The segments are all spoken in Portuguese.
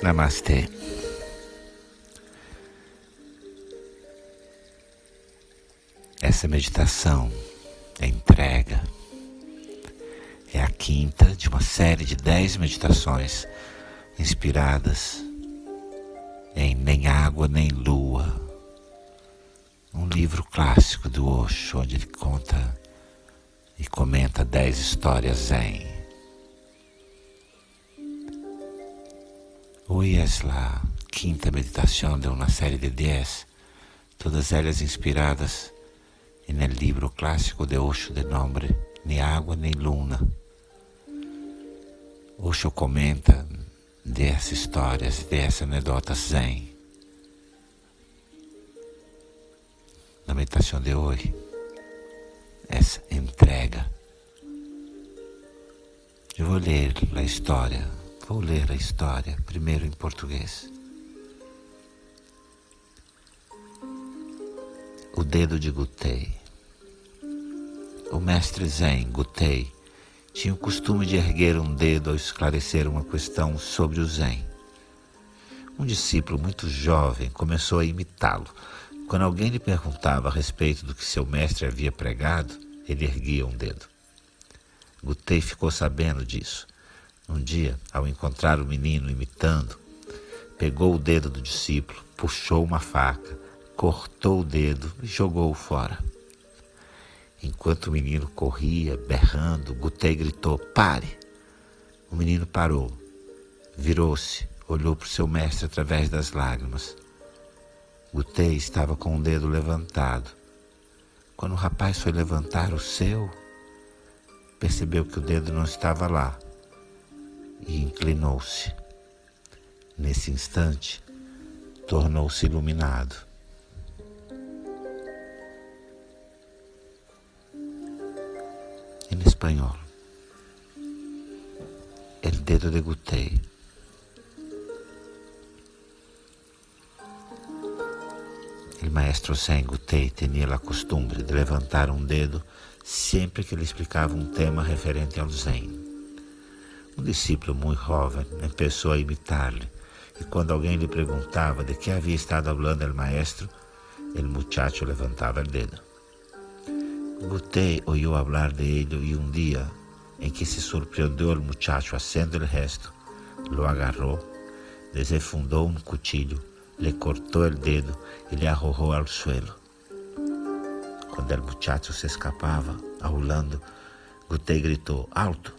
Namastê. Essa meditação é entrega. É a quinta de uma série de dez meditações inspiradas em Nem Água Nem Lua, um livro clássico do Osho, onde ele conta e comenta dez histórias zen. Es la quinta meditação de uma série de dez, todas elas inspiradas no livro clássico de Osho de nome Ni Água Nem Luna. Osho comenta dessas histórias, dessas anedotas zen. Na meditação de hoje, essa entrega. Eu vou ler a história Vou ler a história, primeiro em português. O dedo de Gutei. O mestre Zen, Gutei, tinha o costume de erguer um dedo ao esclarecer uma questão sobre o Zen. Um discípulo muito jovem começou a imitá-lo. Quando alguém lhe perguntava a respeito do que seu mestre havia pregado, ele erguia um dedo. Gutei ficou sabendo disso um dia, ao encontrar o menino imitando, pegou o dedo do discípulo, puxou uma faca, cortou o dedo e jogou-o fora. Enquanto o menino corria, berrando, Gutei gritou: Pare! O menino parou, virou-se, olhou para o seu mestre através das lágrimas. Gutei estava com o dedo levantado. Quando o rapaz foi levantar o seu, percebeu que o dedo não estava lá e inclinou-se. Nesse instante, tornou-se iluminado. Em espanhol, el dedo de Gutei. O maestro Zen Gutei tinha a costumbre de levantar um dedo sempre que ele explicava um tema referente ao Zen. Um discípulo muito jovem começou a imitar-lhe, e quando alguém lhe perguntava de que havia estado falando o maestro, o muchacho levantava o dedo. Gutei ouviu falar de ele e um dia, em que se surpreendeu o muchacho haciendo o gesto, lo agarrou, desenfundou um cuchillo, le cortou o dedo e le arrojou ao suelo. Quando o muchacho se escapava, aulando, Gutei gritou: Alto!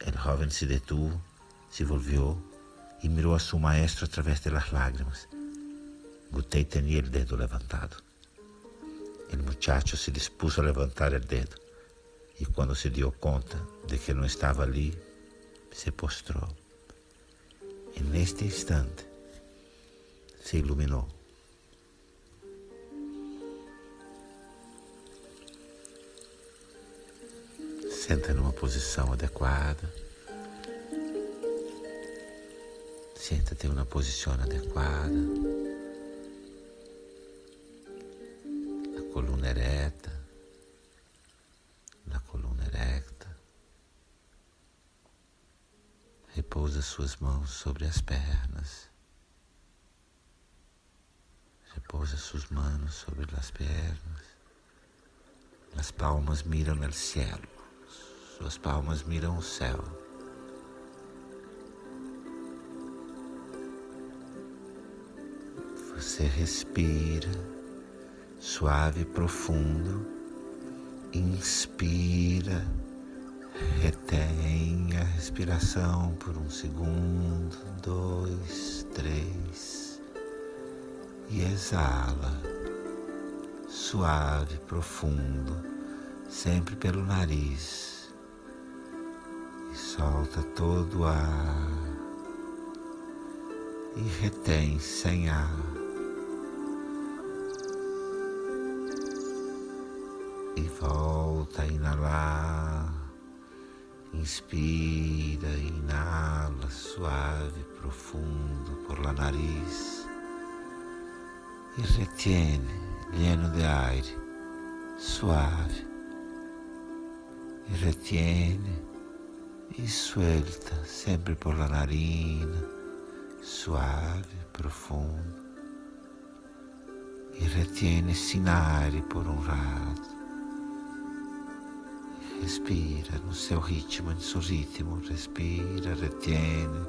El joven se detuvo, se volvió y miró a su maestro a través de las lágrimas. Gutei tenía el dedo levantado. El muchacho se dispuso a levantar el dedo y cuando se dio cuenta de que no estaba allí, se postró. En este instante se iluminó. Senta numa posição adequada. Senta-te uma posição adequada. A coluna ereta. Na coluna erecta. Repousa suas mãos sobre as pernas. Repousa suas mãos sobre as pernas. As palmas miram no cielo. Suas palmas miram o céu. Você respira suave e profundo. Inspira, retém a respiração por um segundo, dois, três e exala, suave, profundo, sempre pelo nariz solta todo o ar e retém sem ar. E volta a inalar, inspira, inala suave, profundo por la nariz e retiene lleno de aire, suave, e retiene e suelta sempre por la narina, suave, profundo, e retiene sin aire por um rato. Respira no seu ritmo, no seu ritmo, respira, retiene,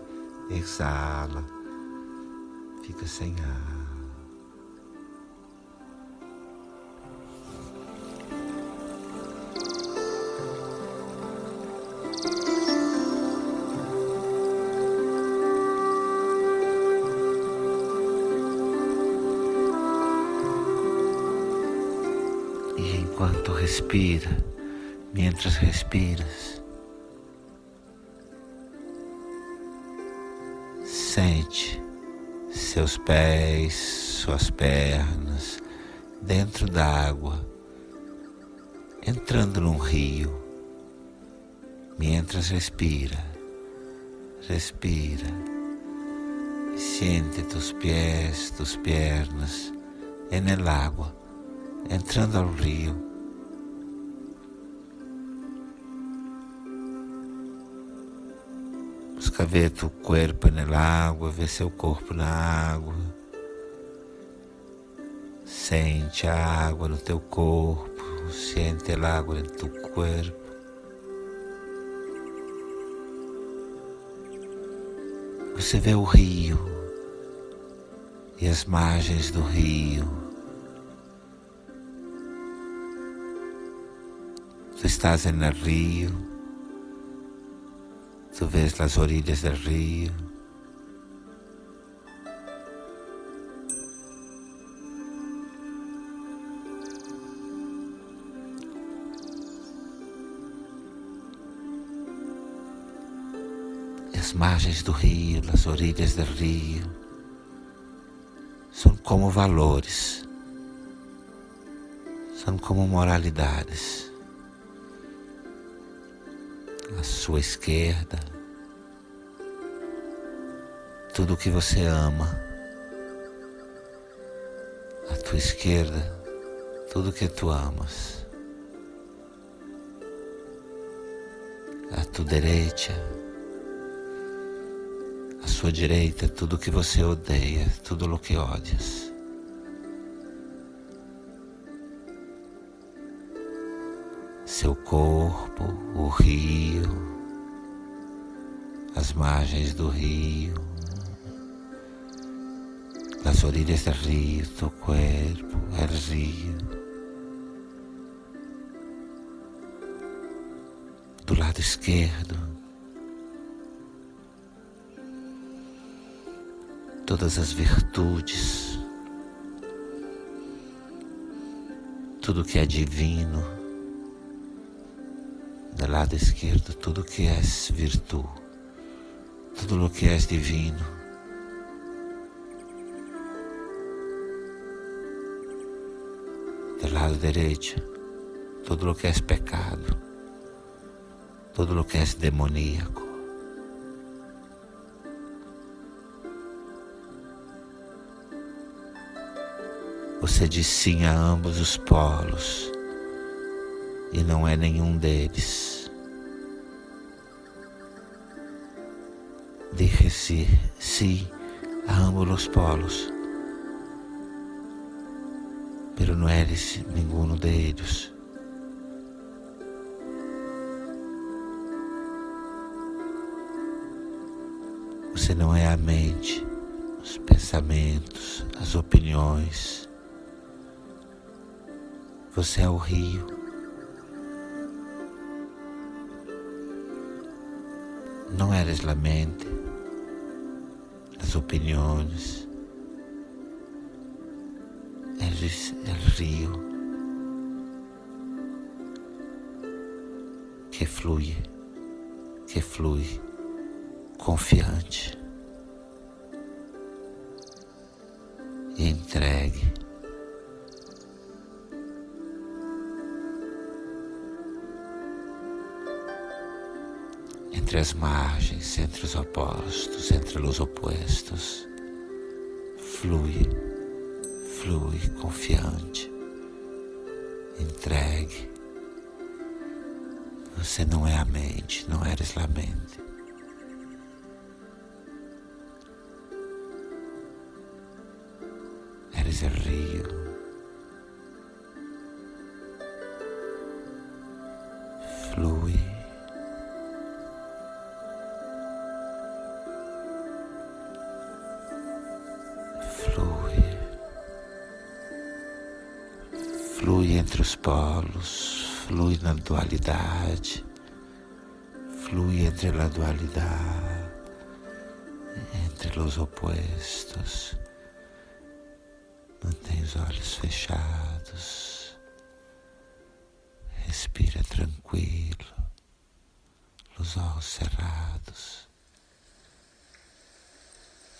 exala, fica sem ar. Enquanto respira, mientras respiras. Sente seus pés, suas pernas dentro da água, entrando num rio. Mientras respira, respira. Siente tus pés, tus pernas en el agua, entrando ao rio. Busca ver tu corpo na água, ver seu corpo na água. Sente a água no teu corpo, sente a água no teu corpo. Você vê o rio e as margens do rio. Tu estás no rio Tu ves las orillas del río. As margens do rio, as orilhas do rio, são como valores, são como moralidades à sua esquerda, tudo que você ama, à tua esquerda, tudo que tu amas, à tua direita, à sua direita, tudo que você odeia, tudo o que odias. Seu corpo, o rio, as margens do rio, as orilhas do rio, teu corpo, o rio. Do lado esquerdo, todas as virtudes, tudo que é divino do lado esquerdo tudo que é virtude, tudo o que é divino. Do lado direito, tudo o que é pecado, tudo o que é demoníaco. Você diz sim a ambos os polos e não é nenhum deles. Dije sí, a ambos os polos, pero não eres nenhum deles. Você não é a mente, os pensamentos, as opiniões. Você é o rio. Não eres a mente, as opiniões, eres o rio que flui, que flui confiante e entregue. Entre as margens, entre os opostos, entre os opostos. Flui, Flui confiante, entregue. Você não é a mente, não eres a mente. Eres o rio. Flui na dualidade, flui entre a dualidade, entre os opostos. Mantém os olhos fechados, respira tranquilo, os olhos cerrados.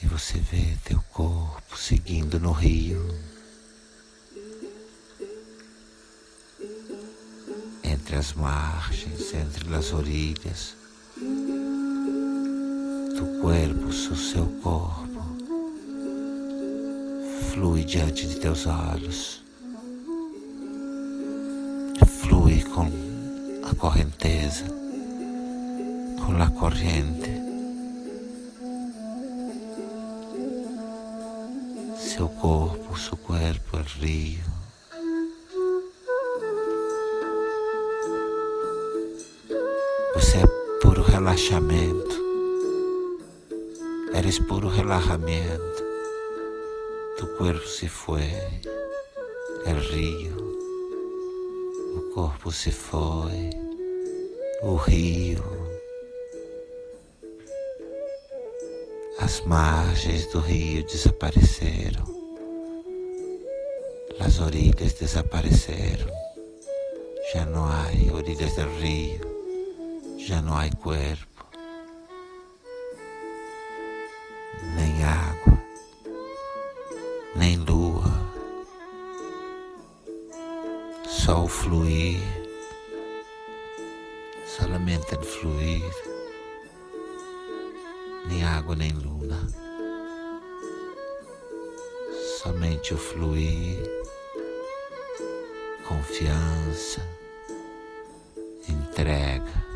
E você vê teu corpo seguindo no rio. Entre as margens, entre as orilhas do corpo, o seu corpo flui diante de teus olhos, flui com a correnteza, com a corrente. Seu corpo, seu corpo é rio. Você é puro relaxamento. Eres puro relaxamento. Tu corpo se foi, é rio. O corpo se foi, o rio. As margens do rio desapareceram. As orilhas desapareceram. Já não há orilhas do rio já não há corpo, nem água, nem lua, só o fluir, solamente o fluir, nem água nem luna, somente o fluir, confiança, entrega.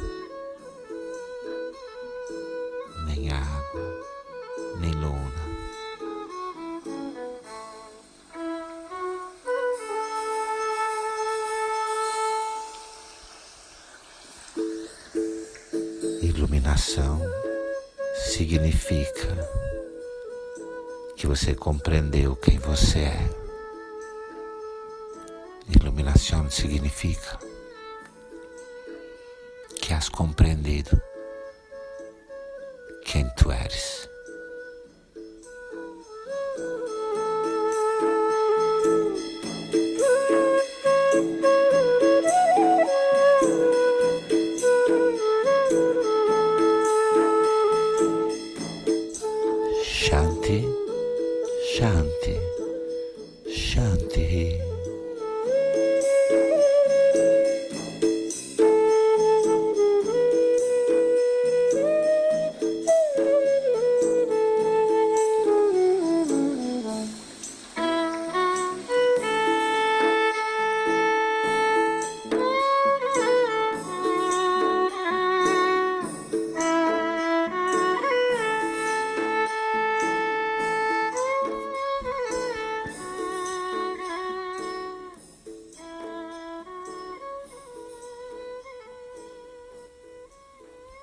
Iluminação significa que você compreendeu quem você é. Iluminação significa que has compreendido quem tu eres.